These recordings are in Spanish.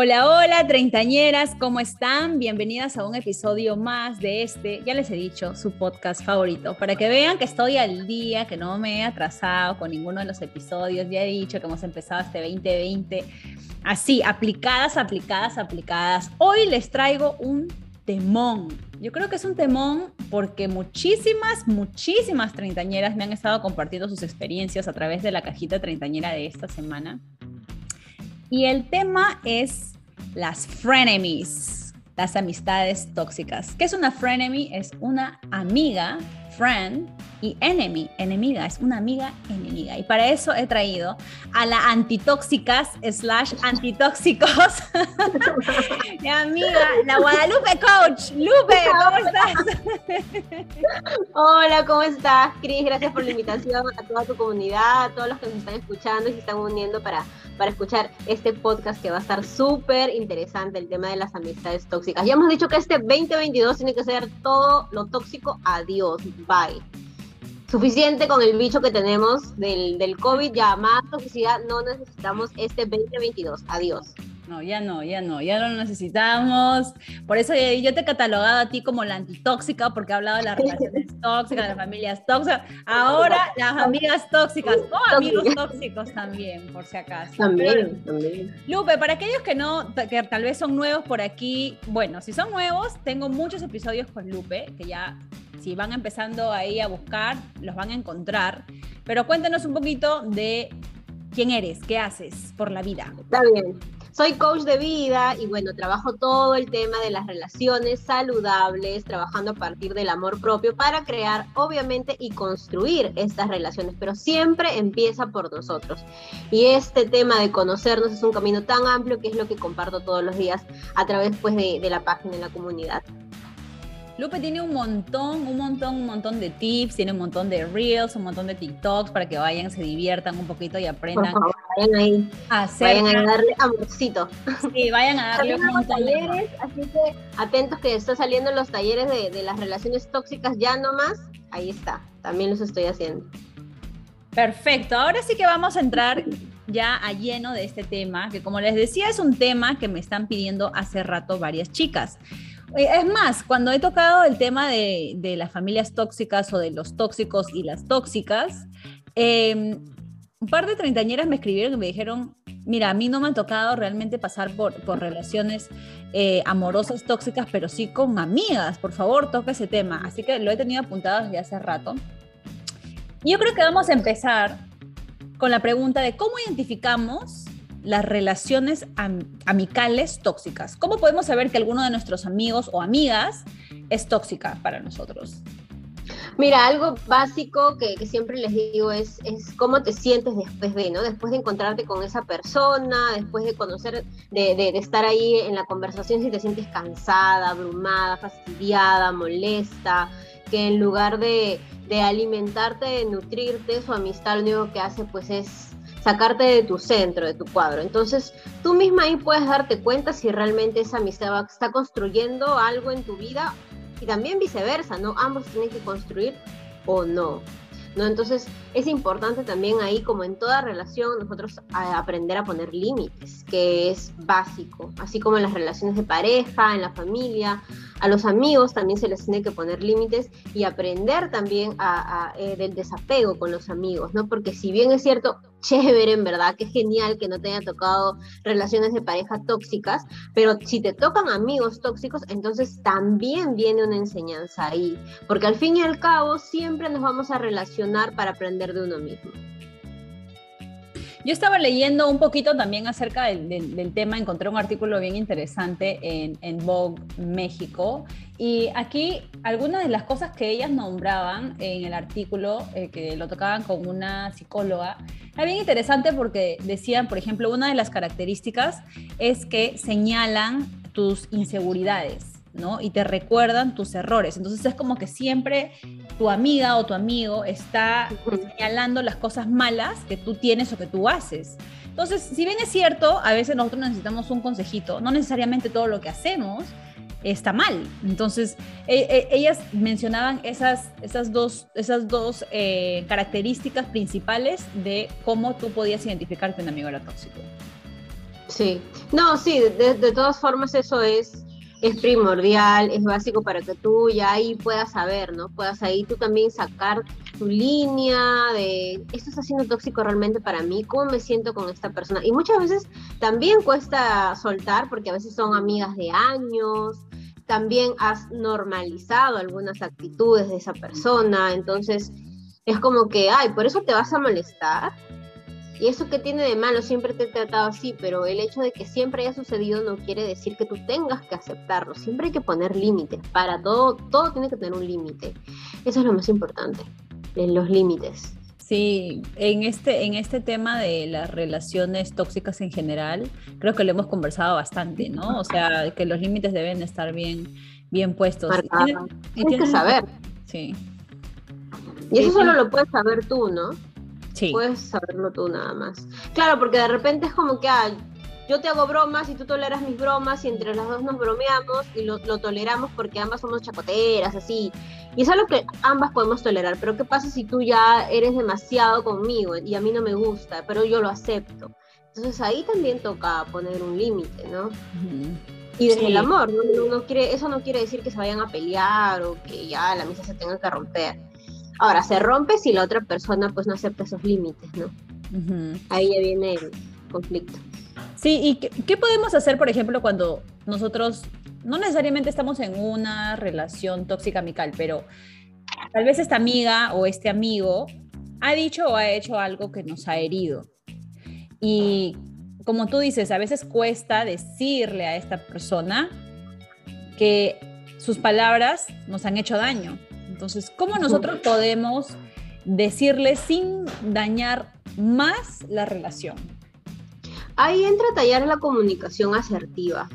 Hola, hola, treintañeras, ¿cómo están? Bienvenidas a un episodio más de este, ya les he dicho, su podcast favorito, para que vean que estoy al día, que no me he atrasado con ninguno de los episodios, ya he dicho que hemos empezado este 2020, así, aplicadas, aplicadas, aplicadas. Hoy les traigo un temón. Yo creo que es un temón porque muchísimas, muchísimas treintañeras me han estado compartiendo sus experiencias a través de la cajita treintañera de esta semana. Y el tema es las frenemies, las amistades tóxicas. ¿Qué es una frenemy? Es una amiga, friend, y enemy, enemiga, es una amiga enemiga. Y para eso he traído a la antitóxicas slash antitóxicos, mi amiga, la Guadalupe Coach. Lupe, ¿cómo estás? Hola, ¿cómo estás, Cris? Gracias por la invitación a toda tu comunidad, a todos los que nos están escuchando y se están uniendo para, para escuchar este podcast que va a estar súper interesante, el tema de las amistades tóxicas. Ya hemos dicho que este 2022 tiene que ser todo lo tóxico, adiós, bye suficiente con el bicho que tenemos del, del COVID, ya más toxicidad no necesitamos este 2022. Adiós. No, ya no, ya no, ya no lo necesitamos. Por eso yo te he catalogado a ti como la antitóxica, porque he hablado de las relaciones tóxicas, de las familias tóxicas. Ahora, las amigas tóxicas, o amigos tóxicos también, por si acaso. También, también. Lupe, para aquellos que no, que tal vez son nuevos por aquí, bueno, si son nuevos, tengo muchos episodios con Lupe, que ya si van empezando ahí a buscar, los van a encontrar. Pero cuéntanos un poquito de quién eres, qué haces por la vida. Está bien. Soy coach de vida y bueno, trabajo todo el tema de las relaciones saludables, trabajando a partir del amor propio para crear, obviamente, y construir estas relaciones, pero siempre empieza por nosotros. Y este tema de conocernos es un camino tan amplio que es lo que comparto todos los días a través pues, de, de la página en la comunidad. Lupe tiene un montón, un montón, un montón de tips, tiene un montón de reels, un montón de TikToks para que vayan, se diviertan un poquito y aprendan. Vayan ahí. Vayan a darle amorcito. Sí, vayan a darle un montón talleres, así que atentos que está saliendo los talleres de, de las relaciones tóxicas ya nomás. Ahí está, también los estoy haciendo. Perfecto, ahora sí que vamos a entrar ya a lleno de este tema, que como les decía es un tema que me están pidiendo hace rato varias chicas. Es más, cuando he tocado el tema de, las familias tóxicas o de los tóxicos y las tóxicas, em, un par de treintañeras me escribieron y me dijeron, mira, a mí no me ha tocado realmente pasar por, relaciones eh, amorosas tóxicas, pero sí con amigas. Por favor, toca ese tema. Así que lo he tenido apuntado desde hace rato. Yo creo que vamos a empezar con la pregunta de cómo identificamos las relaciones amicales tóxicas. ¿Cómo podemos saber que alguno de nuestros amigos o amigas es tóxica para nosotros? Mira, algo básico que, siempre les digo es, es, cómo te sientes después de, ¿no? Después de encontrarte con esa persona, después de conocer, de, de, estar ahí en la conversación, si te sientes cansada, abrumada, fastidiada, molesta, que en lugar de, de alimentarte, de nutrirte, su amistad lo único que hace pues es sacarte de tu centro, de tu cuadro. Entonces, tú misma ahí puedes darte cuenta si realmente esa amistad está construyendo algo en tu vida y también viceversa, ¿no? Ambos tienen que construir o no. ¿No? Entonces es importante también ahí, como en toda relación, nosotros aprender a poner límites, que es básico, así como en las relaciones de pareja, en la familia, a los amigos también se les tiene que poner límites y aprender también a, eh, del desapego con los amigos, ¿no? Porque si bien es cierto, chévere, en verdad, que genial que no te haya tocado relaciones de pareja tóxicas, pero si te tocan amigos tóxicos, entonces también viene una enseñanza ahí, porque al fin y al cabo siempre nos vamos a relacionar para aprender de uno mismo. Yo estaba leyendo un poquito también acerca del, tema, encontré un artículo bien interesante en, en, Vogue México y aquí algunas de las cosas que ellas nombraban en el artículo, eh, que lo tocaban con una psicóloga, era bien interesante porque decían, por ejemplo, una de las características es que señalan tus inseguridades, ¿no? Y te recuerdan tus errores. Entonces es como que siempre tu amiga o tu amigo está señalando las cosas malas que tú tienes o que tú haces. Entonces, si bien es cierto, a veces nosotros necesitamos un consejito, no necesariamente todo lo que hacemos está mal. Entonces, e, e, ellas mencionaban esas, esas dos, esas dos eh, características principales de cómo tú podías identificar que un amigo era tóxico. Sí, no, sí, de, todas formas eso es, es primordial, es básico para que tú ya ahí puedas saber, ¿no? Puedas ahí tú también sacar tu línea de, ¿esto está siendo tóxico realmente para mí? ¿Cómo me siento con esta persona? Y muchas veces también cuesta soltar porque a veces son amigas de años, también has normalizado algunas actitudes de esa persona, entonces es como que, ay, por eso te vas a molestar y eso que tiene de malo, siempre te he tratado así, pero el hecho de que siempre haya sucedido no quiere decir que tú tengas que aceptarlo. Siempre hay que poner límites. Para todo, todo tiene que tener un límite. Eso es lo más importante, en los límites. Sí, en este, en este tema de las relaciones tóxicas en general, creo que lo hemos conversado bastante, ¿no? O sea, que los límites deben estar bien, bien puestos. Tienes, que saber. Sí. Y eso solo lo puedes saber tú, ¿no? Puedes saberlo tú nada más. Claro, porque de repente es como que ah, yo te hago bromas y tú toleras mis bromas y entre las dos nos bromeamos y lo, toleramos porque ambas somos chacoteras, así. Y es algo que ambas podemos tolerar. Pero ¿qué pasa si tú ya eres demasiado conmigo y a mí no me gusta, pero yo lo acepto? Entonces ahí también toca poner un límite, ¿no? Y desde el amor, ¿no? quiere, eso no quiere decir que se vayan a pelear o que ya la misa se tenga que romper. Ahora, se rompe si la otra persona pues no acepta esos límites, ¿no? Ahí ya viene el conflicto. Sí, ¿y qué, podemos hacer, por ejemplo, cuando nosotros no necesariamente estamos en una relación tóxica amical, pero tal vez esta amiga o este amigo ha dicho o ha hecho algo que nos ha herido? Y como tú dices, a veces cuesta decirle a esta persona que sus palabras nos han hecho daño. Entonces, ¿cómo nosotros podemos decirle sin dañar más la relación? Ahí entra a tallar la comunicación asertiva.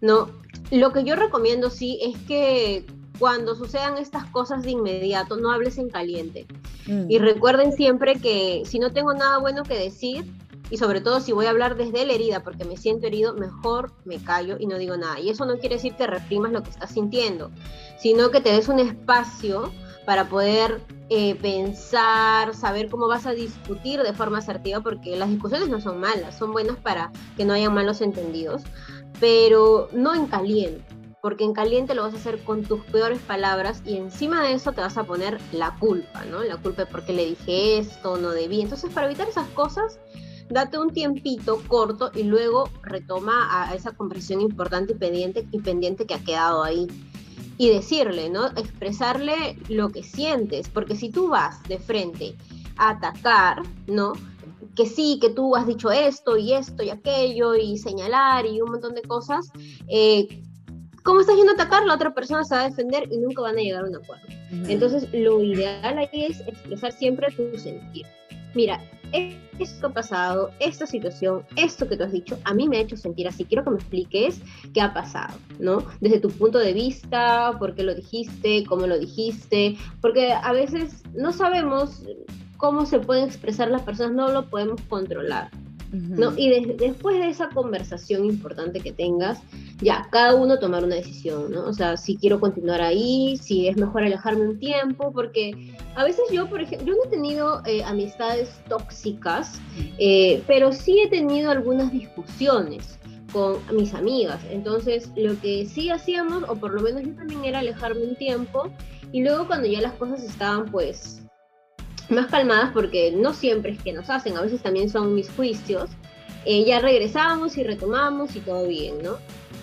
No, lo que yo recomiendo sí es que cuando sucedan estas cosas de inmediato, no hables en caliente. Mm. Y recuerden siempre que si no tengo nada bueno que decir, y sobre todo si voy a hablar desde la herida porque me siento herido, mejor me callo y no digo nada. Y eso no quiere decir que reprimas lo que estás sintiendo, sino que te des un espacio para poder eh, pensar, saber cómo vas a discutir de forma asertiva, porque las discusiones no son malas, son buenas para que no haya malos entendidos, pero no en caliente, porque en caliente lo vas a hacer con tus peores palabras y encima de eso te vas a poner la culpa, ¿no? La culpa de por qué le dije esto, no debí. Entonces, para evitar esas cosas, date un tiempito corto y luego retoma a esa conversación importante y pendiente, y pendiente que ha quedado ahí. Y decirle, ¿no? Expresarle lo que sientes, porque si tú vas de frente a atacar, ¿no? Que sí, que tú has dicho esto y esto y aquello y señalar y un montón de cosas, eh, ¿cómo estás yendo a atacar? La otra persona se va a defender y nunca van a llegar a un acuerdo. Entonces, lo ideal ahí es expresar siempre tu sentir. Mira, esto pasado, esta situación, esto que tú has dicho, a mí me ha hecho sentir así. Quiero que me expliques qué ha pasado, ¿no? Desde tu punto de vista, por qué lo dijiste, cómo lo dijiste, porque a veces no sabemos cómo se pueden expresar las personas, no lo podemos controlar. ¿No? Y después de esa conversación importante que tengas, ya, cada uno tomar una decisión, ¿no? O sea, si quiero continuar ahí, si es mejor alejarme un tiempo, porque a veces yo, por ejemplo, yo no he tenido eh, amistades tóxicas, eh, pero sí he tenido algunas discusiones con mis amigas. Entonces, lo que sí hacíamos, o por lo menos yo también era alejarme un tiempo, y luego cuando ya las cosas estaban pues más calmadas porque no siempre es que nos hacen, a veces también son mis juicios, eh, ya regresamos y retomamos y todo bien, ¿no?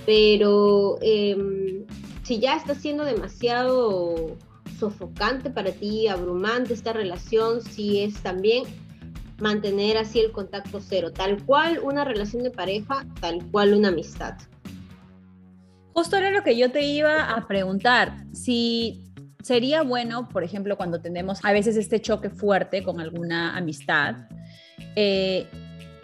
Pero em, si ya está siendo demasiado sofocante para ti, abrumante esta relación, si es también mantener así el contacto cero, tal cual una relación de pareja, tal cual una amistad. Justo era lo que yo te iba a preguntar, si Sería bueno, por ejemplo, cuando tenemos a veces este choque fuerte con alguna amistad, eh,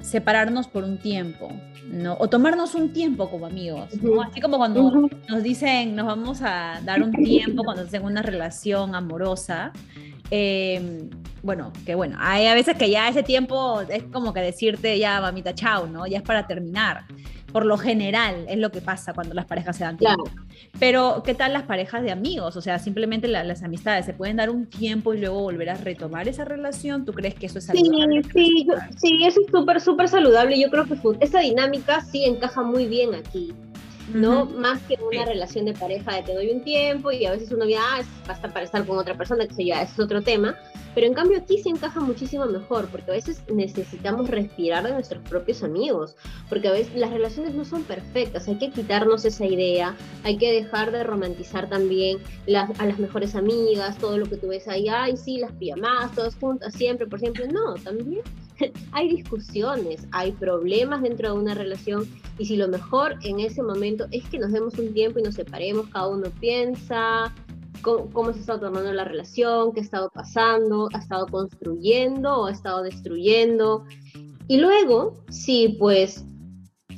separarnos por un tiempo, ¿no? O tomarnos un tiempo como amigos, ¿no? Así como cuando nos dicen, nos vamos a dar un tiempo cuando en una relación amorosa. Em, bueno, que bueno, hay a veces que ya ese tiempo es como que decirte ya, mamita, chao, ¿no? Ya es para terminar por lo general es lo que pasa cuando las parejas se dan tiempo. Pero, ¿qué tal las parejas de amigos? O sea, simplemente las amistades, ¿se pueden dar un tiempo y luego volver a retomar esa relación? ¿Tú crees que eso es saludable? Sí, sí, sí eso es súper, súper saludable. Yo creo que esa dinámica sí encaja muy bien aquí. ¿No? Más que una relación de pareja de te doy un tiempo y a veces uno ya ah, basta para estar con otra persona, que se ya, es otro tema. Pero en cambio aquí se encaja muchísimo mejor, porque a veces necesitamos respirar de nuestros propios amigos, porque a veces las relaciones no son perfectas, hay que quitarnos esa idea, hay que dejar de romantizar también a las mejores amigas, todo lo que tú ves ahí, ay, sí, las pijamadas, todas juntas, siempre, por siempre. No, también hay discusiones, hay problemas dentro de una relación y si lo mejor en ese momento es que nos demos un tiempo y nos separemos, cada uno piensa, cómo, se está tomando la relación, qué ha estado pasando, ha estado construyendo o ha estado destruyendo. Y luego, si pues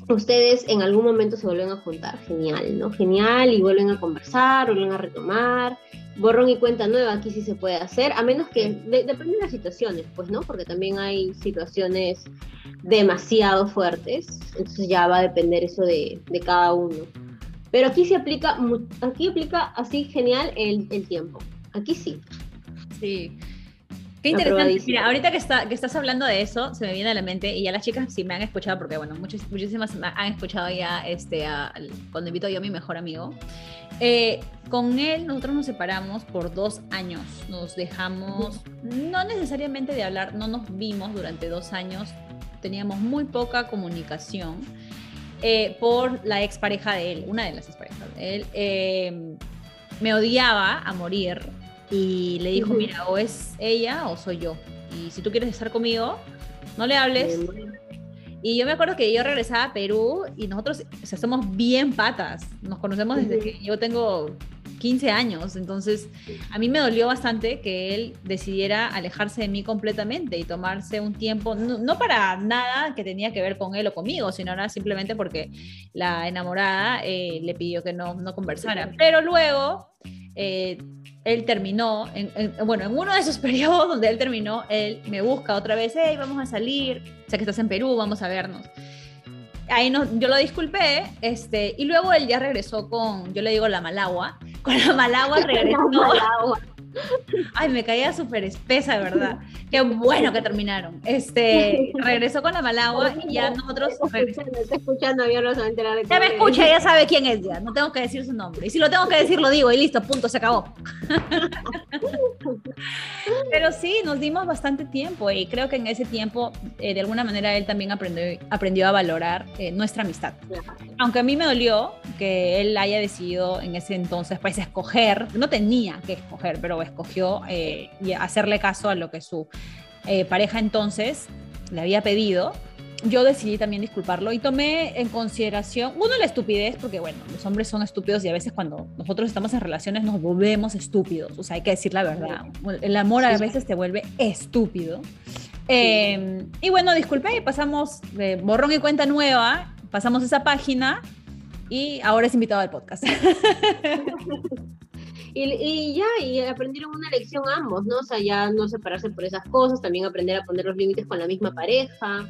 ustedes en algún momento se vuelven a juntar, genial, ¿no? Genial, y vuelven a conversar, vuelven a retomar, borrón y cuenta nueva, aquí sí se puede hacer, a menos que, depende de las situaciones, pues, ¿no? Porque también hay situaciones demasiado fuertes, entonces ya va a depender eso de, de cada uno. Pero aquí se aplica, aquí aplica así genial el, el tiempo. Aquí sí. Sí. Qué interesante. Mira, ahorita que, está, que estás hablando de eso, se me viene a la mente, y ya las chicas sí me han escuchado, porque bueno, muchas, muchísimas han escuchado ya este, cuando invito yo a mi mejor amigo. Eh, con él nosotros nos separamos por dos años. Nos dejamos, no necesariamente de hablar, no nos vimos durante dos años. Teníamos muy poca comunicación. Eh, por la expareja de él, una de las exparejas de él, em, me odiaba a morir y le dijo, mira, o es ella o soy yo. Y si tú quieres estar conmigo, no le hables. Y yo me acuerdo que yo regresaba a Perú y nosotros, o sea, somos bien patas. Nos conocemos desde que yo tengo 15 años. Entonces, a mí me dolió bastante que él decidiera alejarse de mí completamente y tomarse un tiempo, no, para nada que tenía que ver con él o conmigo, sino era simplemente porque la enamorada eh, le pidió que no, no conversara. Pero luego... Eh, él terminó, en, bueno, en uno de esos periodos donde él terminó, él me busca otra vez, hey, vamos a salir, sé que estás en Perú, vamos a vernos ahí no, yo lo disculpé, este, y luego él ya regresó con, yo le digo la Malagua, con la Malagua regresó. Ay, me caía súper espesa, verdad. Qué bueno que terminaron. Este, regresó con la Malagua y ya nosotros. Está escuchando, ya no se va a enterar de Ya me escucha, ya sabe quién es ya. No tengo que decir su nombre. Y si lo tengo que decir, lo digo y listo, punto, se acabó. Pero sí, nos dimos bastante tiempo y creo que en ese tiempo, eh, de alguna manera, él también aprendió, aprendió a valorar eh, nuestra amistad. Aunque a mí me dolió que él haya decidido en ese entonces, pues, escoger, no tenía que escoger, pero escogió eh, hacerle caso a lo que su eh, pareja entonces le había pedido, yo decidí también disculparlo y tomé en consideración, uno, la estupidez, porque bueno, los hombres son estúpidos y a veces cuando nosotros estamos en relaciones nos volvemos estúpidos, o sea, hay que decir la verdad. El amor a veces te vuelve estúpido. Em, y bueno, disculpe, pasamos de borrón y cuenta nueva, pasamos esa página y ahora es invitado al podcast. Y, ya, y aprendieron una lección ambos, ¿no? O sea, ya no separarse por esas cosas, también aprender a poner los límites con la misma pareja,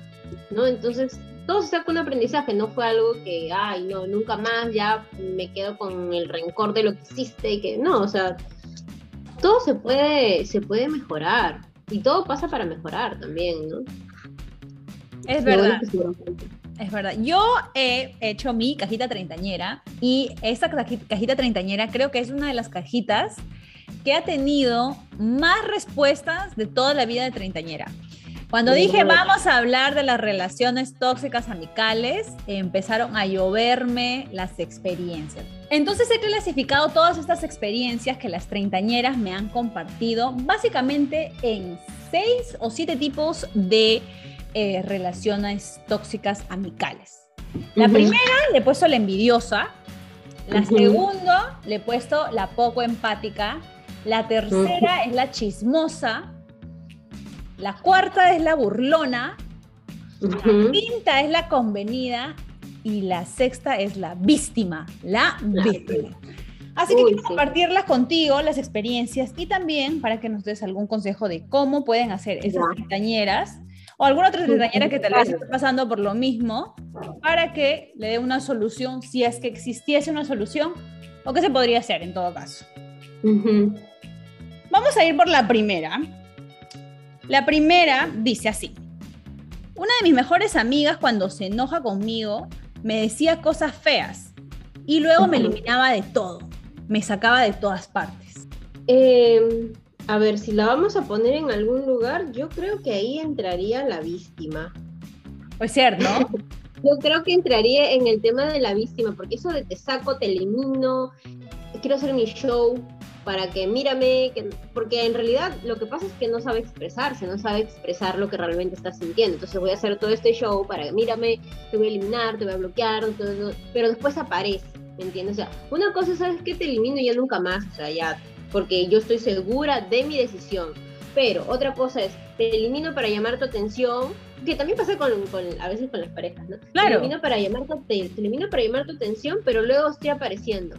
¿no? Entonces, todo se saca un aprendizaje, no fue algo que, ay, no, nunca más, ya me quedo con el rencor de lo que hiciste y que, no, o sea, todo se puede, se puede mejorar y todo pasa para mejorar también, ¿no? Es verdad. Es verdad. Yo he hecho mi cajita treintañera y esta cajita treintañera creo que es una de las cajitas que ha tenido más respuestas de toda la vida de treintañera. Cuando dije vamos a hablar de las relaciones tóxicas amicales, empezaron a lloverme las experiencias. Entonces he clasificado todas estas experiencias que las treintañeras me han compartido básicamente en seis o siete tipos de eh, relaciones tóxicas amicales. La primera le he puesto la envidiosa, la segunda le he puesto la poco empática, la tercera es la chismosa, la cuarta es la burlona, La quinta es la convenida. Y la sexta es la víctima, la víctima. Así que quiero compartirlas contigo, las experiencias, y también para que nos des algún consejo de cómo pueden hacer esas treintañeras o alguna otra treintañera que tal vez esté pasando por lo mismo, para que le dé una solución, si es que existiese una solución, o qué se podría hacer en todo caso. Vamos a ir por la primera. La primera dice así. Una de mis mejores amigas cuando se enoja conmigo me decía cosas feas y luego me eliminaba de todo, me sacaba de todas partes. Em, a ver, si la vamos a poner en algún lugar, yo creo que ahí entraría la víctima. Pues cierto. yo creo que entraría en el tema de la víctima, porque eso de te saco, te elimino, quiero hacer mi show, para que mírame, porque en realidad lo que pasa es que no sabe expresarse, no sabe expresar lo que realmente está sintiendo. Entonces voy a hacer todo este show para que mírame, te voy a eliminar, te voy a bloquear, pero después aparece, ¿me entiendes? O sea, una cosa, ¿sabes que Te elimino ya nunca más, o sea, ya, porque yo estoy segura de mi decisión. Pero otra cosa es, te elimino para llamar tu atención, que también pasa con, a veces con las parejas, ¿no? Claro. Te elimino para llamar tu, te elimino para llamar tu atención, pero luego estoy apareciendo.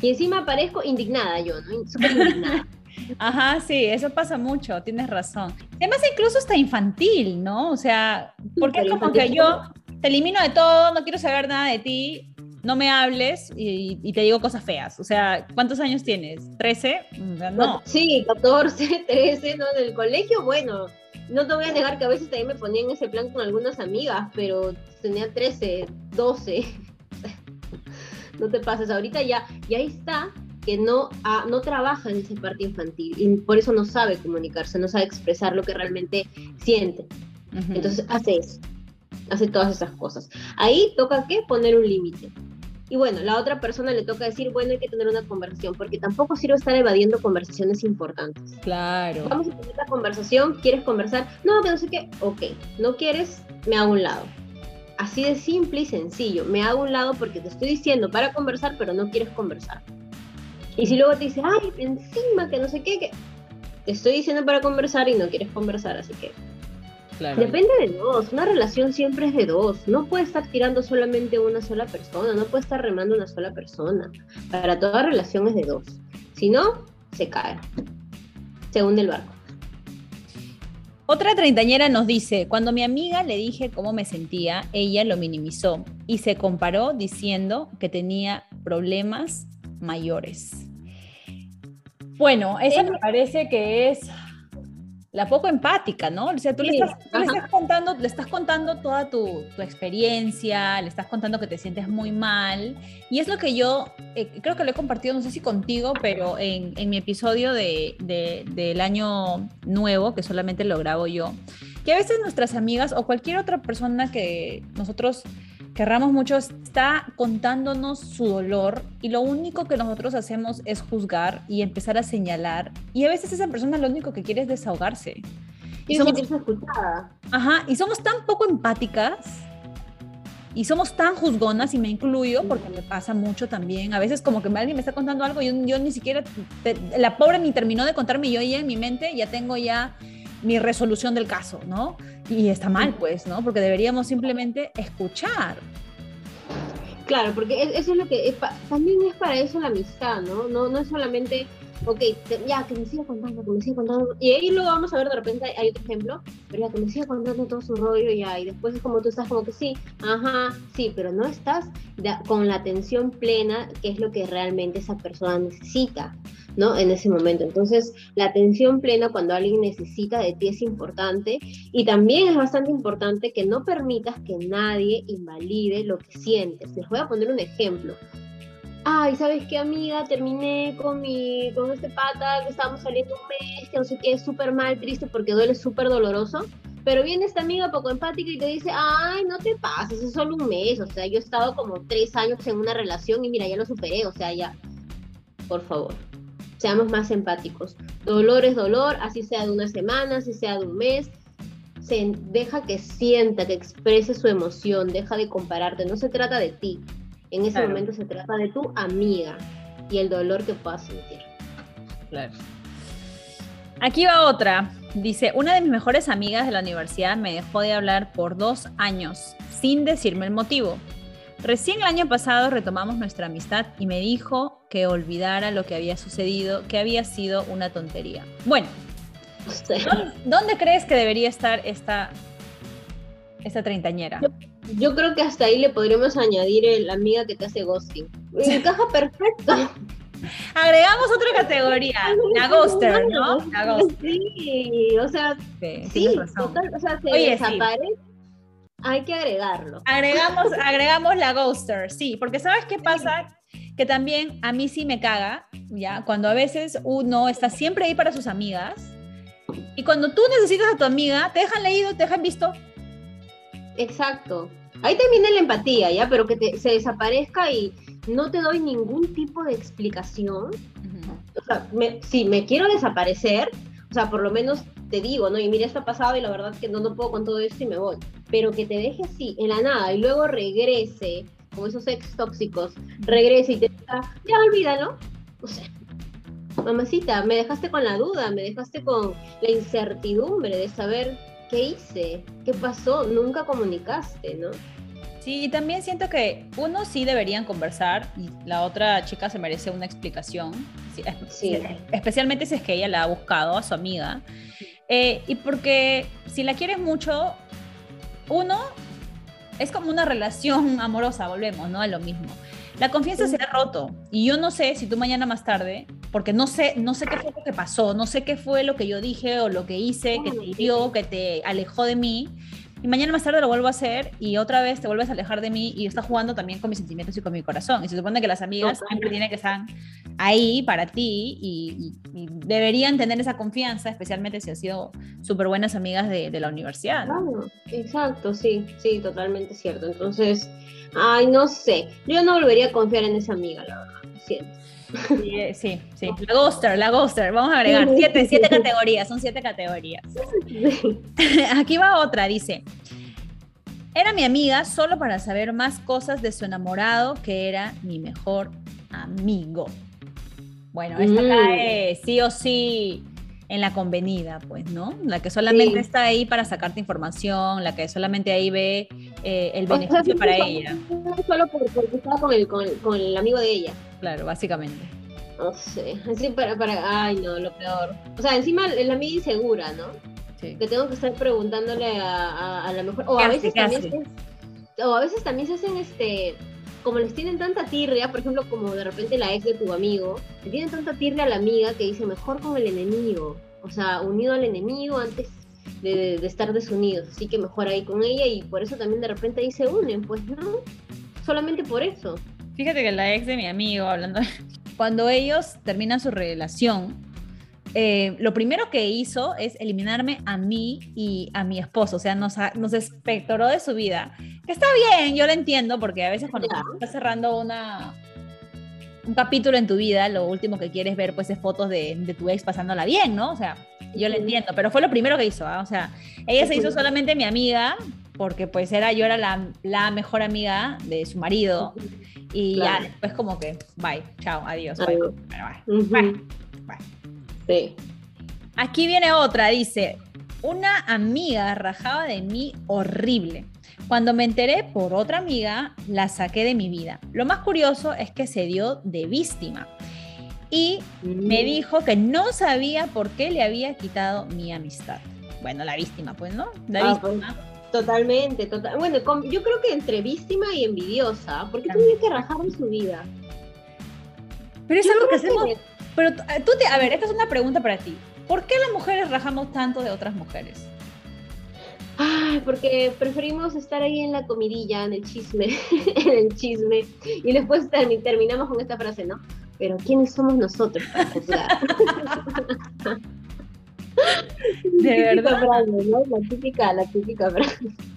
Y encima aparezco indignada yo, ¿no? Súper indignada. Ajá, sí, eso pasa mucho, tienes razón. Además, incluso está infantil, ¿no? O sea, porque es como que yo te elimino de todo, no quiero saber nada de ti, no me hables y, te digo cosas feas. O sea, ¿cuántos años tienes? ¿13? No. Sí, 14, 13, ¿no? En el colegio, bueno, no te voy a negar que a veces también me ponía en ese plan con algunas amigas, pero tenía 13, 12 no te pases, ahorita ya, ya está que no, no trabaja en esa parte infantil y por eso no sabe comunicarse, no sabe expresar lo que realmente siente. Entonces hace eso, hace todas esas cosas. Ahí toca que poner un límite. Y bueno, la otra persona le toca decir, bueno, hay que tener una conversación, porque tampoco sirve estar evadiendo conversaciones importantes. Claro. Vamos a tener la conversación, ¿quieres conversar? No, que no sé qué, ok, no quieres, me hago un lado Así de simple y sencillo. Me hago un lado porque te estoy diciendo para conversar, pero no quieres conversar. Y si luego te dice, ay, encima que no sé qué, que te estoy diciendo para conversar y no quieres conversar, así que Depende de dos, una relación siempre es de dos, no puede estar tirando solamente una sola persona, no puede estar remando una sola persona. Para toda relación es de dos, si no, se cae, se hunde el barco. Otra treintañera nos dice, cuando mi amiga le dije cómo me sentía, ella lo minimizó y se comparó diciendo que tenía problemas mayores. Bueno, eso me parece que es la poco empática, ¿no? O sea, tú, le, estás, contando, le estás contando toda tu, experiencia, le estás contando que te sientes muy mal. Y es lo que yo eh, creo que lo he compartido, no sé si contigo, pero en, mi episodio de, del año nuevo, que solamente lo grabo yo, que a veces nuestras amigas o cualquier otra persona que nosotros querramos mucho, está contándonos su dolor y lo único que nosotros hacemos es juzgar y empezar a señalar. Y a veces esa persona lo único que quiere es desahogarse. Y somos, escuchada. Ajá, y somos tan poco empáticas y somos tan juzgonas, y me incluyo porque me pasa mucho también. A veces, como que alguien me está contando algo, yo, yo ni siquiera, la pobre ni terminó de contarme, yo ya en mi mente ya tengo ya mi resolución del caso, ¿no? Y está mal, pues, ¿no? Porque deberíamos simplemente escuchar. Claro, porque eso es lo que también es para eso la amistad, ¿no? No, no es solamente, ok, ya, que me siga contando, que me siga contando. Y ahí luego vamos a ver, de repente hay otro ejemplo, pero ya que me siga contando todo su rollo ya, y después es como tú estás como que sí, ajá, sí, pero no estás con la atención plena, que es lo que realmente esa persona necesita. ¿no? En ese momento. Entonces, la atención plena cuando alguien necesita de ti es importante y también es bastante importante que no permitas que nadie invalide lo que sientes. Les voy a poner un ejemplo. Ay, ¿sabes qué, amiga? Terminé con mi, con este pata que estábamos saliendo un mes, que no sé qué, es súper mal, triste porque duele súper doloroso. Pero viene esta amiga poco empática y te dice, ay, no te pases, es solo un mes. O sea, yo he estado como tres años en una relación y mira, ya lo superé. O sea, ya, por favor seamos más empáticos. Dolor es dolor, así sea de una semana, así sea de un mes. Se deja que sienta, que exprese su emoción, deja de compararte. No se trata de ti. En ese momento se trata de tu amiga y el dolor que puedas sentir. Claro. Aquí va otra. Dice, una de mis mejores amigas de la universidad me dejó de hablar por dos años sin decirme el motivo. Recién el año pasado retomamos nuestra amistad y me dijo que olvidara lo que había sucedido, que había sido una tontería. Bueno, ¿dónde, crees que debería estar esta, esta treintañera? Yo, creo que hasta ahí le podríamos añadir la amiga que te hace ghosting. Encaja perfecto. Agregamos otra categoría, la ghoster, ¿no? La ghoster. Sí, o sea, sí, total, o sea, se desaparece. Hay que agregarlo. Agregamos, agregamos la ghoster, sí, porque ¿sabes qué pasa? Que también a mí sí me caga, ¿ya? Cuando a veces uno está siempre ahí para sus amigas y cuando tú necesitas a tu amiga, te dejan leído, te dejan visto. Exacto. Ahí también la empatía, ¿ya? Pero que te, se desaparezca y no te doy ningún tipo de explicación. O sea, si me quiero desaparecer, o sea, por lo menos te digo, ¿no? Y mira, esto ha pasado y la verdad es que no, no puedo con todo esto y me voy. Pero que te deje así, en la nada, y luego regrese, como esos ex tóxicos, regrese y te diga, ya olvídalo. O sea, mamacita, me dejaste con la duda, me dejaste con la incertidumbre de saber qué hice, qué pasó, nunca comunicaste, ¿no? Sí, y también siento que uno sí deberían conversar y la otra chica se merece una explicación, sí, especialmente si es que ella la ha buscado a su amiga. Eh, y porque si la quieres mucho, uno es como una relación amorosa, volvemos, ¿no? A lo mismo. La confianza se ha roto y yo no sé si tú mañana más tarde, porque no sé, no sé qué fue lo que pasó, no sé qué fue lo que yo dije o lo que hice que te hirió, que te alejó de mí, y mañana más tarde lo vuelvo a hacer y otra vez te vuelves a alejar de mí y estás jugando también con mis sentimientos y con mi corazón. Y se supone que las amigas siempre tienen que estar ahí para ti y, deberían tener esa confianza, especialmente si han sido súper buenas amigas de, la universidad. Claro, exacto, sí, sí, totalmente cierto. Entonces, ay, no sé, yo no volvería a confiar en esa amiga, la verdad, siento. Eh, sí, sí, La Ghoster, la Ghoster. Vamos a agregar siete, siete categorías, son siete categorías. Aquí va otra, dice. Era mi amiga solo para saber más cosas de su enamorado, que era mi mejor amigo. Bueno, esta mm. cae sí o sí en la convenida, pues, ¿no? La que solamente está ahí para sacarte información, la que solamente ahí ve eh, el beneficio para ella. Solo porque estaba con el, con, con el amigo de ella. Claro, básicamente. No sé, así para, para, ay no, lo peor. O sea, encima la amiga insegura, ¿no? Sí. Que tengo que estar preguntándole a, a, la mejor, o a veces también o a veces también se hacen este, como les tienen tanta tirria, por ejemplo, como de repente la ex de tu amigo, le tienen tanta tirria a la amiga que dice mejor con el enemigo, o sea, unido al enemigo antes de, de, estar desunidos, así que mejor ahí con ella y por eso también de repente ahí se unen, pues no, solamente por eso. Fíjate que la ex de mi amigo, hablando, cuando ellos terminan su relación, eh, lo primero que hizo es eliminarme a mí y a mi esposo, o sea, nos, nos espectoró de su vida. Que está bien, yo lo entiendo, porque a veces cuando estás cerrando una, un capítulo en tu vida, lo último que quieres ver pues es fotos de, de tu ex pasándola bien, ¿no? O sea, yo lo entiendo, pero fue lo primero que hizo, ¿ah? o sea, ella se hizo solamente mi amiga, porque pues era, yo era la, la mejor amiga de su marido, y ya después como que, bye, chao, adiós, bye. bye. bye. Sí. Aquí viene otra, dice, una amiga rajaba de mí horrible. Cuando me enteré por otra amiga, la saqué de mi vida. Lo más curioso es que se dio de víctima y me mm. dijo que no sabía por qué le había quitado mi amistad. Bueno, la víctima, pues, ¿no? La ah, víctima. Pues, Totalmente, total. Bueno, yo creo que entre víctima y envidiosa, porque tienes que rajar en su vida. Pero es algo que hacemos. Pero eh, tú te, a ver, esta es una pregunta para ti. ¿Por qué las mujeres rajamos tanto de otras mujeres? Ay, porque preferimos estar ahí en la comidilla, en el chisme, en el chisme, y después terminamos con esta frase, ¿no? Pero ¿quiénes somos nosotros para juzgar? De verdad. La típica, la típica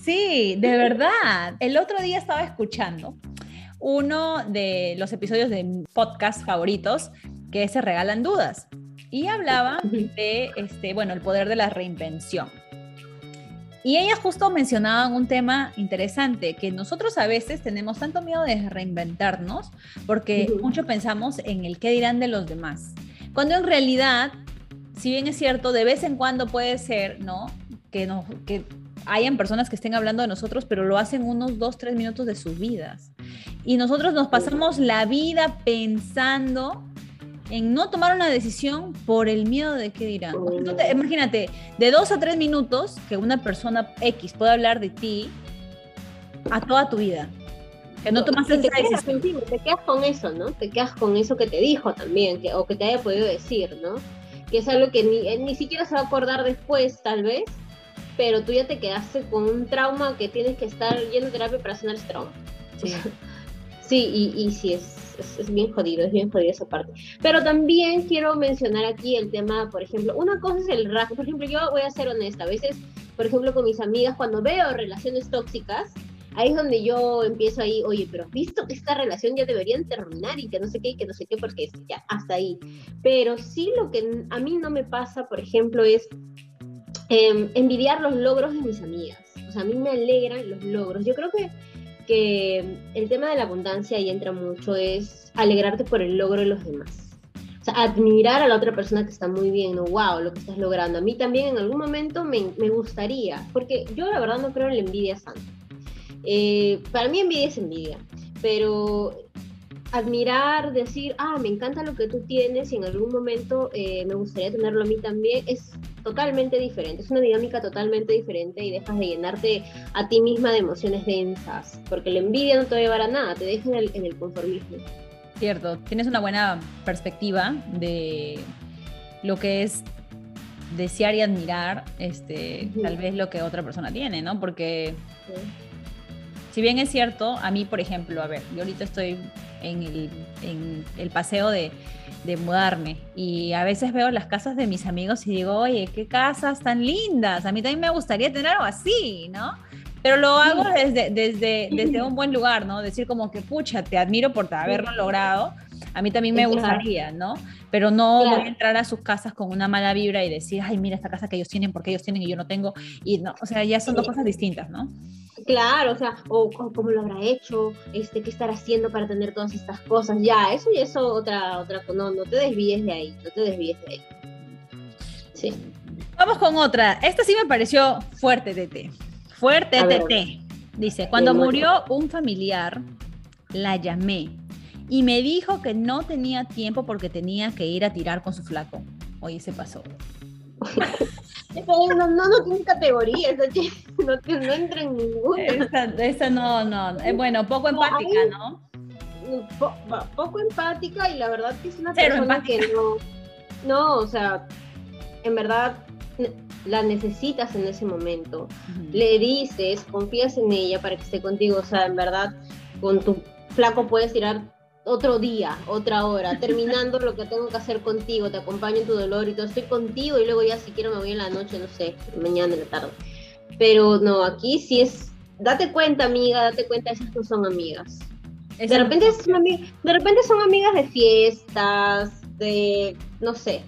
Sí, de verdad. El otro día estaba escuchando uno de los episodios de podcast favoritos que se regalan dudas y hablaba de este, bueno, el poder de la reinvención. Y ella justo mencionaba un tema interesante, que nosotros a veces tenemos tanto miedo de reinventarnos porque mucho pensamos en el qué dirán de los demás, cuando en realidad si bien es cierto, de vez en cuando puede ser, ¿no? Que, no, que hayan personas que estén hablando de nosotros, pero lo hacen unos dos, tres minutos de sus vidas. Y nosotros nos pasamos la vida pensando en no tomar una decisión por el miedo de qué dirán. imagínate, de dos a tres minutos que una persona X puede hablar de ti a toda tu vida. Que no tomas esa decisión. te quedas con eso, ¿no? Te quedas con eso que te dijo también, que, o que te haya podido decir, ¿no? Que es algo que ni, ni siquiera se va a acordar después, tal vez, pero tú ya te quedaste con un trauma que tienes que estar yendo a terapia para sanar ese trauma. Sí, sí y, y sí, es, es, bien jodido, es bien jodido esa parte. Pero también quiero mencionar aquí el tema, por ejemplo, una cosa es el rasgo, por ejemplo, yo voy a ser honesta, a veces, por ejemplo, con mis amigas, cuando veo relaciones tóxicas, ahí es donde yo empiezo ahí, oye, pero visto que esta relación ya deberían terminar y que no sé qué y que no sé qué, porque ya hasta ahí. Pero sí lo que a mí no me pasa, por ejemplo, es Em, envidiar los logros de mis amigas. O sea, a mí me alegran los logros. Yo creo que, que el tema de la abundancia ahí entra mucho, es alegrarte por el logro de los demás. O sea, admirar a la otra persona que está muy bien, ¿no? Wow, lo que estás logrando. A mí también en algún momento me, me gustaría, porque yo la verdad no creo en la envidia santa. Eh, para mí envidia es envidia, pero admirar, decir, ah, me encanta lo que tú tienes y en algún momento eh, me gustaría tenerlo a mí también, es totalmente diferente, es una dinámica totalmente diferente y dejas de llenarte a ti misma de emociones densas, porque la envidia no te va a llevar a nada, te deja en el, conformismo. Cierto, tienes una buena perspectiva de lo que es desear y admirar este, tal vez lo que otra persona tiene, ¿no? Porque si bien es cierto, a mí, por ejemplo, a ver, yo ahorita estoy en el, en el paseo de, de, mudarme y a veces veo las casas de mis amigos y digo, oye, qué casas tan lindas, a mí también me gustaría tener algo así, ¿no? Pero lo hago desde, desde, desde un buen lugar, ¿no? Decir como que, pucha, te admiro por haberlo logrado, a mí también me gustaría, ¿no? Pero no voy a entrar a sus casas con una mala vibra y decir, ay, mira esta casa que ellos tienen, porque ellos tienen y yo no tengo. Y no, o sea, ya son dos cosas distintas, ¿no? Claro, o sea, o, cómo lo habrá hecho, este, qué estará haciendo para tener todas estas cosas. Ya, eso y eso otra, otra, no, no te desvíes de ahí, no te desvíes de ahí. Sí. Vamos con otra. Esta sí me pareció fuerte, Tete. Fuerte, Tete. Dice, cuando murió un familiar, la llamé y me dijo que no tenía tiempo porque tenía que ir a tirar con su flaco. Oye, se pasó. no, no, no tiene categoría, esa no, no entra en ninguna. Esa, no, no. Eh, bueno, poco empática, ¿no? poco empática y la verdad que es una persona que no, no, o sea, en verdad la necesitas en ese momento. Le dices, confías en ella para que esté contigo, o sea, en verdad con tu flaco puedes tirar otro día, otra hora, terminando lo que tengo que hacer contigo, te acompaño en tu dolor y todo, estoy contigo y luego ya si quiero me voy en la noche, no sé, mañana en la tarde. Pero no, aquí sí es, date cuenta amiga, date cuenta, esas no son amigas. De repente, son de repente son amigas de fiestas, de, no sé,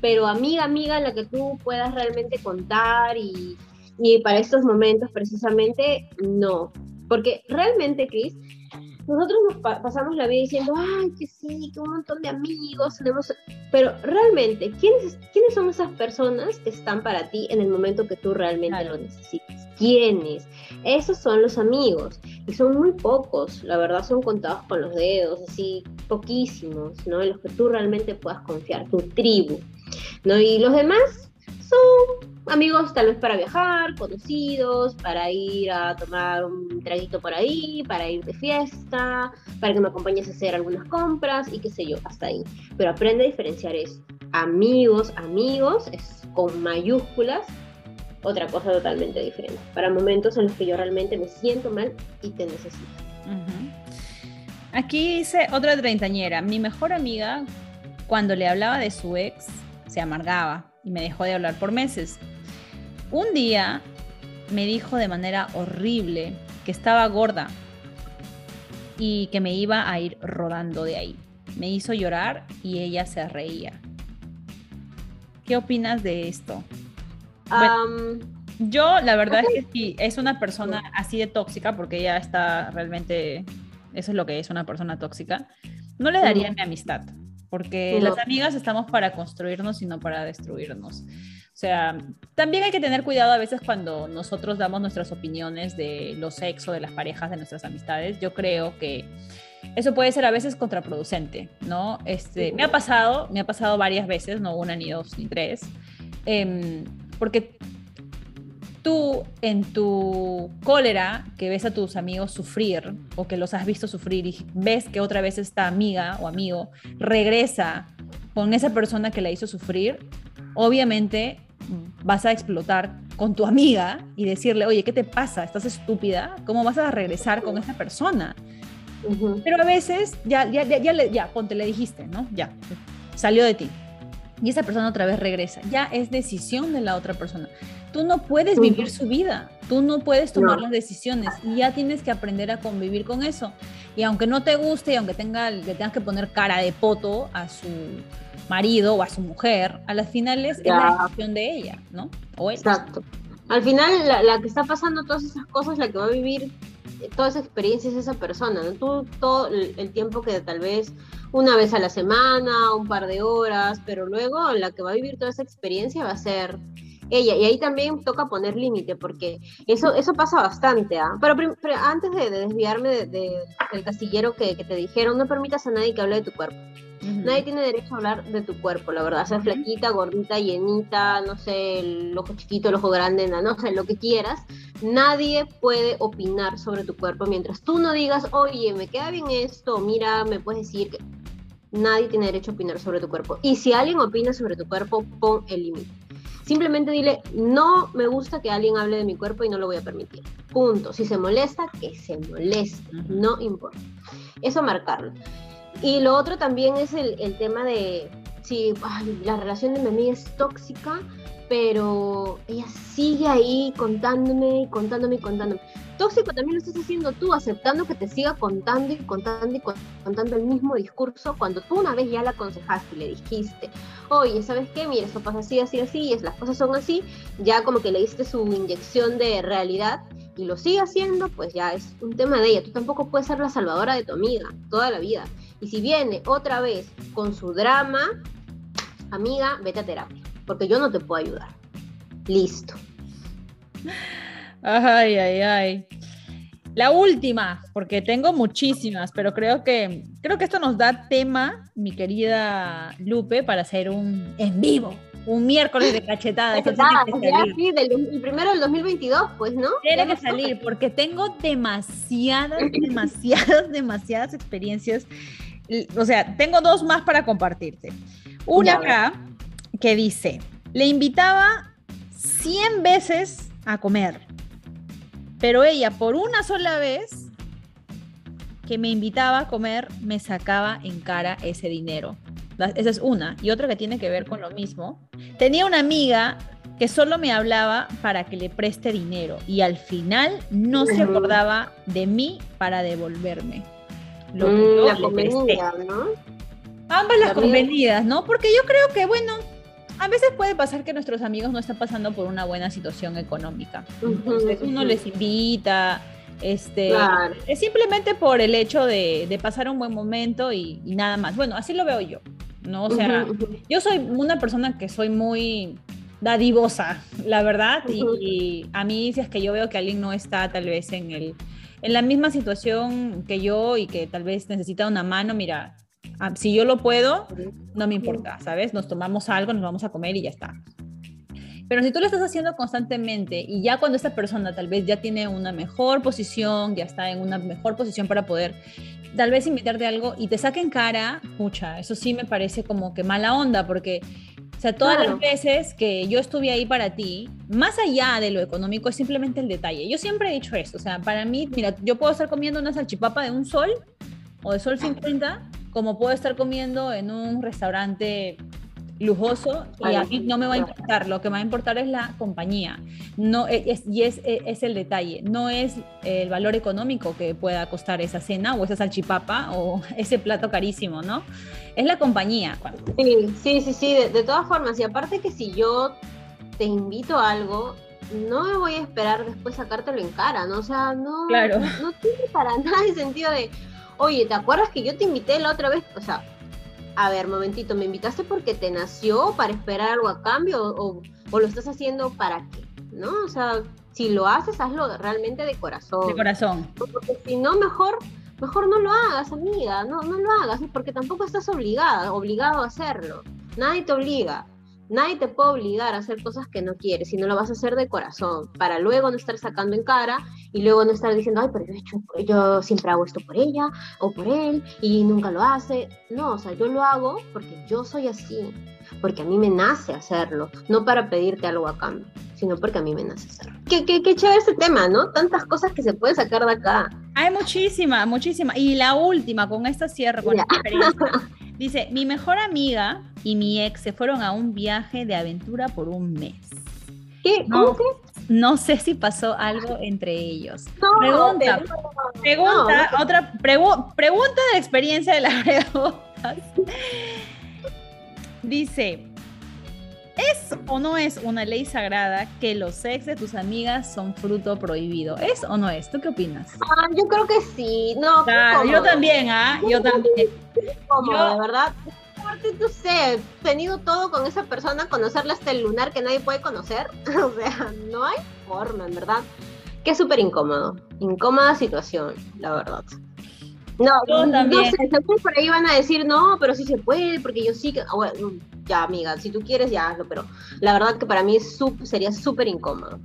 pero amiga, amiga, la que tú puedas realmente contar y, y para estos momentos precisamente, no. Porque realmente, Cris, nosotros nos pasamos la vida diciendo, ay, que sí, que un montón de amigos tenemos, pero realmente, ¿quiénes, ¿quiénes son esas personas que están para ti en el momento que tú realmente lo necesitas? ¿Quiénes? Esos son los amigos, y son muy pocos, la verdad son contados con los dedos, así, poquísimos, ¿no? En los que tú realmente puedas confiar, tu tribu, ¿no? Y los demás son amigos tal vez para viajar, conocidos, para ir a tomar un traguito por ahí, para ir de fiesta, para que me acompañes a hacer algunas compras y qué sé yo, hasta ahí. Pero aprende a diferenciar eso. Amigos, amigos, es con mayúsculas, otra cosa totalmente diferente. Para momentos en los que yo realmente me siento mal y te necesito. Aquí dice otra treintañera, mi mejor amiga, cuando le hablaba de su ex, se amargaba y me dejó de hablar por meses. Un día me dijo de manera horrible que estaba gorda y que me iba a ir rodando de ahí. Me hizo llorar y ella se reía. ¿Qué opinas de esto? yo la verdad es que si es una persona así de tóxica, porque ella está realmente, eso es lo que es una persona tóxica, no le daría mi amistad. Porque las amigas estamos para construirnos y no para destruirnos. O sea, también hay que tener cuidado a veces cuando nosotros damos nuestras opiniones de los sexos, de las parejas, de nuestras amistades. Yo creo que eso puede ser a veces contraproducente, ¿no? Este, me ha pasado, me ha pasado varias veces, no una, ni dos, ni tres, em, porque tú en tu cólera que ves a tus amigos sufrir o que los has visto sufrir y ves que otra vez esta amiga o amigo regresa con esa persona que la hizo sufrir, obviamente vas a explotar con tu amiga y decirle, oye, ¿qué te pasa? ¿Estás estúpida? ¿Cómo vas a regresar con esa persona? Pero a veces, ya, ya, ya, ya, ya, ponte, le dijiste, ¿no? Ya, salió de ti. Y esa persona otra vez regresa. Ya es decisión de la otra persona. Tú no puedes vivir su vida, tú no puedes tomar las decisiones y ya tienes que aprender a convivir con eso. Y aunque no te guste y aunque tenga, le tengas que poner cara de poto a su marido o a su mujer, a las finales es la decisión de ella, ¿no? O Exacto. Al final, la, que está pasando todas esas cosas, la que va a vivir eh, toda esa experiencia es esa persona, ¿no? Tú todo el, tiempo que tal vez una vez a la semana, un par de horas, pero luego la que va a vivir toda esa experiencia va a ser ella. Y ahí también toca poner límite, porque eso, eso pasa bastante. ¿ah? Pero, antes de, desviarme del castillero que, que, te dijeron, no permitas a nadie que hable de tu cuerpo. Nadie tiene derecho a hablar de tu cuerpo, la verdad. Sea flaquita, gordita, llenita, no sé, el ojo chiquito, el ojo grande, no sé, lo que quieras. Nadie puede opinar sobre tu cuerpo mientras tú no digas, oye, me queda bien esto, mira, me puedes decir que. Nadie tiene derecho a opinar sobre tu cuerpo. Y si alguien opina sobre tu cuerpo, pon el límite. Simplemente dile, no me gusta que alguien hable de mi cuerpo y no lo voy a permitir. Punto. Si se molesta, que se moleste. No importa. Eso marcarlo. Y lo otro también es el, el tema de si la relación de mi amiga es tóxica, pero ella sigue ahí contándome y contándome y contándome. Tóxico también lo estás haciendo tú, aceptando que te siga contando y contando y contando el mismo discurso cuando tú una vez ya la aconsejaste y le dijiste, oye, ¿sabes qué? Mira, eso pasa así, así, así, y las cosas son así, ya como que le diste su inyección de realidad y lo sigue haciendo, pues ya es un tema de ella. Tú tampoco puedes ser la salvadora de tu amiga toda la vida. Y si viene otra vez con su drama, amiga, vete a terapia, porque yo no te puedo ayudar. Listo. Ay, ay, ay. La última, porque tengo muchísimas, pero creo que creo que esto nos da tema, mi querida Lupe, para hacer un en vivo, un miércoles de cachetada. sí, el primero del 2022, pues, ¿no? Tiene que salir, porque tengo demasiadas, demasiadas, demasiadas experiencias. O sea, tengo dos más para compartirte. Una acá que dice, le invitaba 100 veces a comer pero ella, por una sola vez que me invitaba a comer, me sacaba en cara ese dinero. Esa es una. Y otra que tiene que ver con lo mismo. Tenía una amiga que solo me hablaba para que le preste dinero y al final no se acordaba de mí para devolverme. Lo que mm, la convenida, ¿no? Ambas las convenidas, ¿no? Porque yo creo que, bueno, a veces puede pasar que nuestros amigos no están pasando por una buena situación económica. Entonces uno les invita, este, es simplemente por el hecho de, pasar un buen momento y, nada más. Bueno, así lo veo yo, ¿no? O sea, yo soy una persona que soy muy dadivosa, la verdad, y, a mí si es que yo veo que alguien no está tal vez en el en la misma situación que yo y que tal vez necesita una mano, mira, si yo lo puedo, no me importa, ¿sabes? Nos tomamos algo, nos vamos a comer y ya está. Pero si tú lo estás haciendo constantemente y ya cuando esta persona tal vez ya tiene una mejor posición, ya está en una mejor posición para poder tal vez invitarte algo y te saquen cara, mucha, eso sí me parece como que mala onda porque o sea, todas las veces que yo estuve ahí para ti, más allá de lo económico, es simplemente el detalle. Yo siempre he dicho esto, o sea, para mí, mira, yo puedo estar comiendo una salchipapa de un sol o de sol 50 como puedo estar comiendo en un restaurante lujoso y a mí no me va a importar, lo que me va a importar es la compañía, no e, es, y es, e, es, el detalle, no es el valor económico que pueda costar esa cena o esa salchipapa o ese plato carísimo, ¿no? Es la compañía. Sí, sí, sí, sí, de, todas formas, y aparte que si yo te invito a algo, no me voy a esperar después sacártelo en cara, ¿no? O sea, no, claro. no tiene para nada el sentido de oye, ¿te acuerdas que yo te invité la otra vez? O sea, a ver, momentito, ¿me invitaste porque te nació para esperar algo a cambio o, o lo estás haciendo para qué? ¿No? O sea, si lo haces, hazlo realmente de corazón. De corazón. Porque si no, mejor, mejor no lo hagas, amiga, no, no lo hagas, porque tampoco estás obligada, obligado a hacerlo. Nadie te obliga. Nadie te puede obligar a hacer cosas que no quieres, si no lo vas a hacer de corazón, para luego no estar sacando en cara y luego no estar diciendo, ay, pero yo, hecho, yo siempre hago esto por ella o por él y nunca lo hace. No, o sea, yo lo hago porque yo soy así, porque a mí me nace hacerlo, no para pedirte algo a cambio, sino porque a mí me nace hacerlo. Qué, qué, qué chévere este tema, ¿no? Tantas cosas que se pueden sacar de acá. Hay muchísima, muchísima. Y la última, con esta cierre, con esta experiencia. Dice, mi mejor amiga y mi ex se fueron a un viaje de aventura por un mes. ¿Qué? ¿Cómo no, que? No sé si pasó algo entre ellos. No, pregunta, no, pregunta, no. otra pregu pregunta de experiencia de las preguntas. Dice, ¿es o no es una ley sagrada que los ex de tus amigas son fruto prohibido? ¿Es o no es? ¿Tú qué opinas? Ah, yo creo que sí. No, claro, yo también, ¿ah? Yo también. Como, yo, verdad. Aparte, no sé, tenido todo con esa persona, conocerle hasta el lunar que nadie puede conocer. o sea, no hay forma, en verdad. Que es súper incómodo. Incómoda situación, la verdad. No, yo también. no sé, según por ahí van a decir, no, pero sí se puede, porque yo sí que. Bueno, ya, amiga, si tú quieres, ya hazlo, pero la verdad que para mí es sería súper incómodo.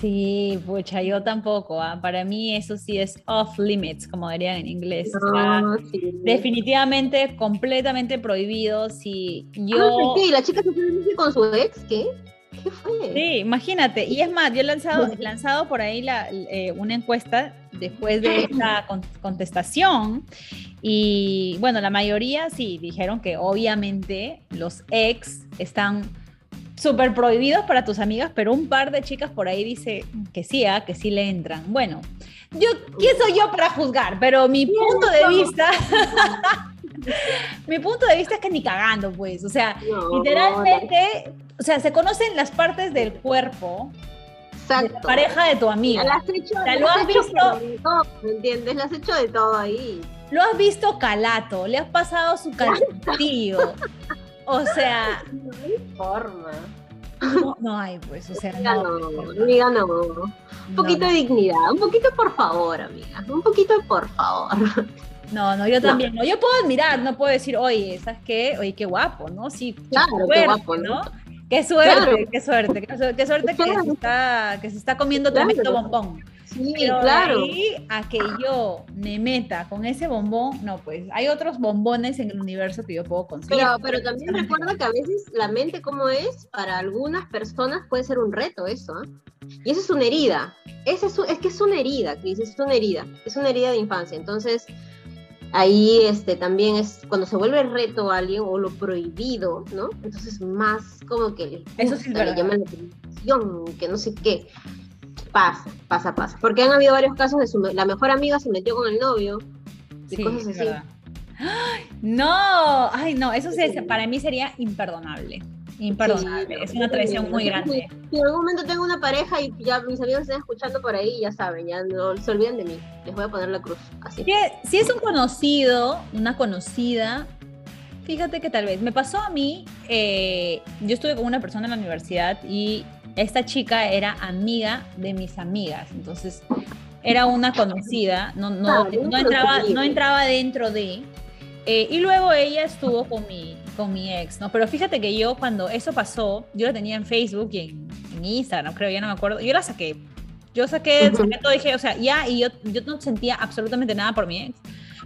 Sí, pucha, yo tampoco. ¿ah? Para mí eso sí es off limits, como dirían en inglés. No, sí. Definitivamente, completamente prohibido. Si yo. Ah. ¿La chica se fue con su ex? ¿Qué? ¿Qué fue? Sí, imagínate. Y es más, yo he lanzado, lanzado por ahí la, eh, una encuesta después de esa contestación. Y bueno, la mayoría sí dijeron que obviamente los ex están súper prohibidos para tus amigas, pero un par de chicas por ahí dice que sí, ¿eh? que sí le entran. Bueno, yo, ¿quién soy yo para juzgar? Pero mi punto de vista, mi punto de vista es que ni cagando, pues, o sea, no, literalmente, o sea, se conocen las partes del cuerpo. Exacto. De la pareja de tu amiga. Las has hecho, o sea, lo has visto. Todo, ¿Me entiendes? Las has hecho de todo ahí. Lo has visto calato, le has pasado su calcetío. O sea. No hay forma. No, no hay, pues, o sea, amiga, no. no amiga, no. Un poquito de dignidad, un poquito por favor, amiga. Un poquito por favor. No, no, yo también. No. yo puedo admirar, no puedo decir, oye, ¿sabes qué? Oye, qué guapo, ¿no? Sí, claro, qué guapo, ¿no? Qué suerte, claro. qué suerte, qué suerte, qué suerte que, se está, que se está comiendo claro. tremendo bombón. Sí, Pero claro. ahí a que yo me meta con ese bombón, no, pues hay otros bombones en el universo que yo puedo conseguir. Pero, pero también recuerda que a veces la mente como es, para algunas personas puede ser un reto eso, ¿eh? Y eso es una herida. Ese es, es que es una herida, Cris, es una herida. Es una herida de infancia. Entonces, ahí este, también es cuando se vuelve reto a alguien o lo prohibido, ¿no? Entonces, más como que le, eso sí le llaman la atención, que no sé qué. Pasa, pasa, pasa. Porque han habido varios casos de su, la mejor amiga se metió con el novio y sí, cosas así. Verdad. ¡Ay, no, ay, no, eso sí, para mí sería imperdonable. Imperdonable, sí, es una traición muy grande. Si en algún momento tengo una pareja y ya mis amigos están escuchando por ahí, ya saben, ya no se olviden de mí. Les voy a poner la cruz. Así. Si, si es un conocido, una conocida, fíjate que tal vez me pasó a mí, eh, yo estuve con una persona en la universidad y esta chica era amiga de mis amigas, entonces era una conocida, no, no, Ah, no, entraba, no entraba dentro de, eh, y luego ella estuvo con mi, con mi ex, ¿no? Pero fíjate que yo cuando eso pasó, yo la tenía en Facebook y en, en Instagram, creo, ya no me acuerdo, yo la saqué, yo saqué, saqué todo, dije, o sea, ya, y yo, yo no sentía absolutamente nada por mi ex,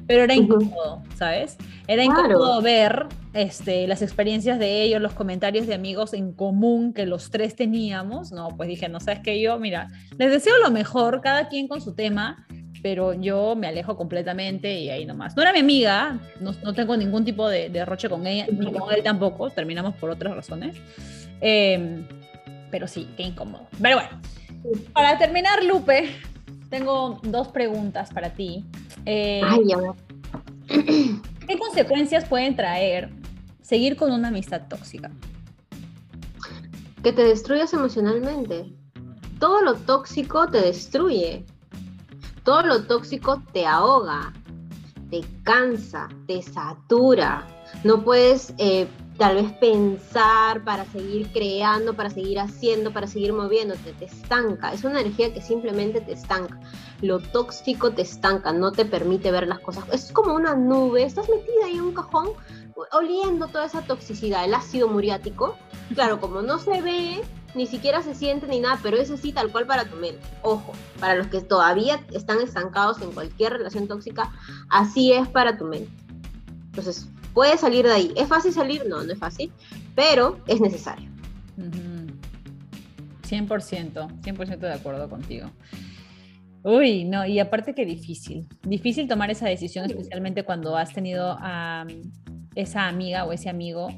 pero era incómodo, ¿sabes? Era incómodo claro. ver este, las experiencias de ellos, los comentarios de amigos en común que los tres teníamos, ¿no? Pues dije, no sabes que yo, mira, les deseo lo mejor, cada quien con su tema, pero yo me alejo completamente y ahí nomás. No era mi amiga, no, no tengo ningún tipo de, de, roche con ella, ni con él tampoco, terminamos por otras razones. Eh, pero sí, qué incómodo. Pero bueno, para terminar, Lupe, tengo dos preguntas para ti. Eh, Ay, ¿Qué consecuencias pueden traer seguir con una amistad tóxica? Que te destruyas emocionalmente. Todo lo tóxico te destruye. Todo lo tóxico te ahoga, te cansa, te satura. no puedes eh, tal vez pensar para seguir creando, para seguir haciendo, para seguir moviéndote, te estanca. Es una energía que simplemente te estanca. Lo tóxico te estanca, no te permite ver las cosas. Es como una nube, estás metida ahí en un cajón oliendo toda esa toxicidad, el ácido muriático. Claro, como no se ve, ni siquiera se siente ni nada, pero es así tal cual para tu mente. Ojo, para los que todavía están estancados en cualquier relación tóxica, así es para tu mente. Entonces, puedes salir de ahí. ¿Es fácil salir? No, no es fácil, pero es necesario. 100%, 100% de acuerdo contigo. Uy, no, y aparte que difícil, difícil tomar esa decisión, especialmente cuando has tenido a esa amiga o ese amigo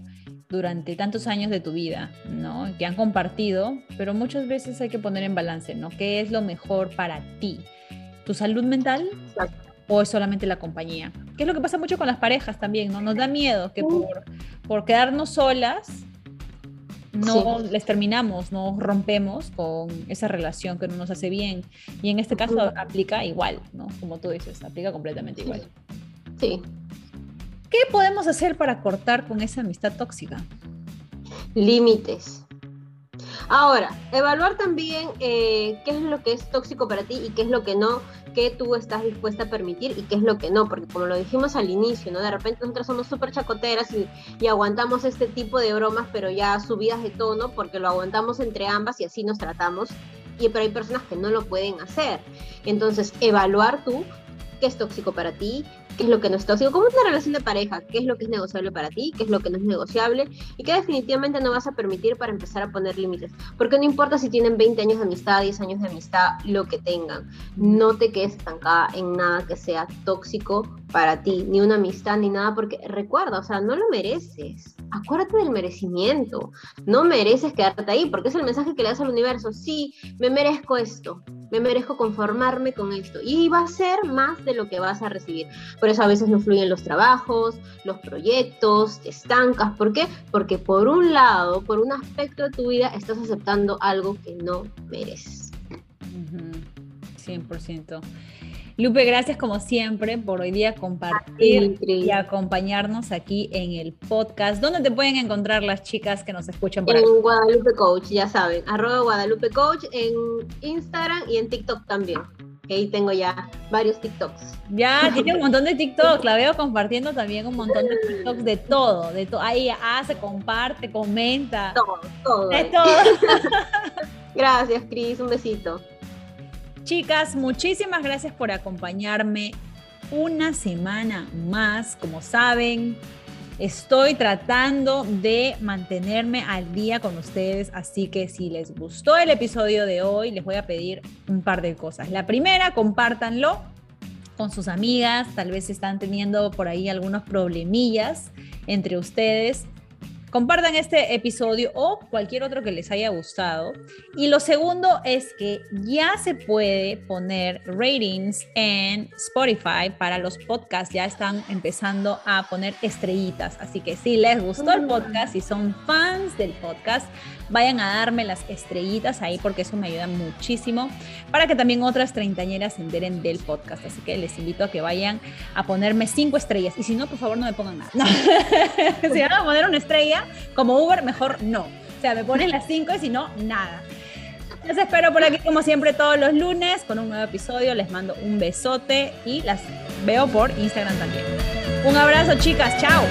durante tantos años de tu vida, ¿no? Que han compartido, pero muchas veces hay que poner en balance, ¿no? ¿Qué es lo mejor para ti? ¿Tu salud mental o es solamente la compañía? ¿Qué es lo que pasa mucho con las parejas también, ¿no? Nos da miedo que por, por quedarnos solas no les terminamos, no rompemos con esa relación que no nos hace bien. Y en este caso aplica igual, ¿no? Como tú dices, aplica completamente igual. Sí. ¿Qué podemos hacer para cortar con esa amistad tóxica? Límites. Ahora, evaluar también eh, qué es lo que es tóxico para ti y qué es lo que no, qué tú estás dispuesta a permitir y qué es lo que no, porque como lo dijimos al inicio, ¿no? De repente nosotros somos súper chacoteras y, y, aguantamos este tipo de bromas, pero ya subidas de tono, porque lo aguantamos entre ambas y así nos tratamos, y pero hay personas que no lo pueden hacer. Entonces, evaluar tú qué es tóxico para ti, qué es lo que no es tóxico, como una relación de pareja, qué es lo que es negociable para ti, qué es lo que no es negociable y qué definitivamente no vas a permitir para empezar a poner límites. Porque no importa si tienen 20 años de amistad, 10 años de amistad, lo que tengan, no te quedes estancada en nada que sea tóxico para ti, ni una amistad, ni nada, porque recuerda, o sea, no lo mereces. Acuérdate del merecimiento. No mereces quedarte ahí, porque es el mensaje que le das al universo. Sí, me merezco esto, me merezco conformarme con esto. Y va a ser más de lo que vas a recibir. Por eso a veces no fluyen los trabajos, los proyectos, te estancas. ¿Por qué? Porque por un lado, por un aspecto de tu vida, estás aceptando algo que no mereces. 100%. Lupe, gracias como siempre por hoy día compartir y acompañarnos aquí en el podcast. ¿Dónde te pueden encontrar las chicas que nos escuchan por En Guadalupe Coach, ya saben, arroba Guadalupe Coach en Instagram y en TikTok también. Ahí tengo ya varios TikToks. Ya, tiene un montón de TikToks. La veo compartiendo también un montón de TikToks de todo. De todo. Ahí hace, comparte, comenta. Todo, todo. De todo. Gracias, Cris. Un besito. Chicas, muchísimas gracias por acompañarme una semana más. Como saben, estoy tratando de mantenerme al día con ustedes, así que si les gustó el episodio de hoy, les voy a pedir un par de cosas. La primera, compártanlo con sus amigas, tal vez están teniendo por ahí algunos problemillas entre ustedes compartan este episodio o cualquier otro que les haya gustado. Y lo segundo es que ya se puede poner ratings en Spotify para los podcasts. Ya están empezando a poner estrellitas. Así que si les gustó el podcast, si son fans del podcast, vayan a darme las estrellitas ahí porque eso me ayuda muchísimo para que también otras treintañeras se enteren del podcast. Así que les invito a que vayan a ponerme cinco estrellas. Y si no, por favor, no me pongan nada. si van a poner una estrella, como Uber, mejor no. O sea, me ponen las cinco y si no, nada. Les espero por aquí como siempre todos los lunes con un nuevo episodio. Les mando un besote y las veo por Instagram también. Un abrazo chicas, chao.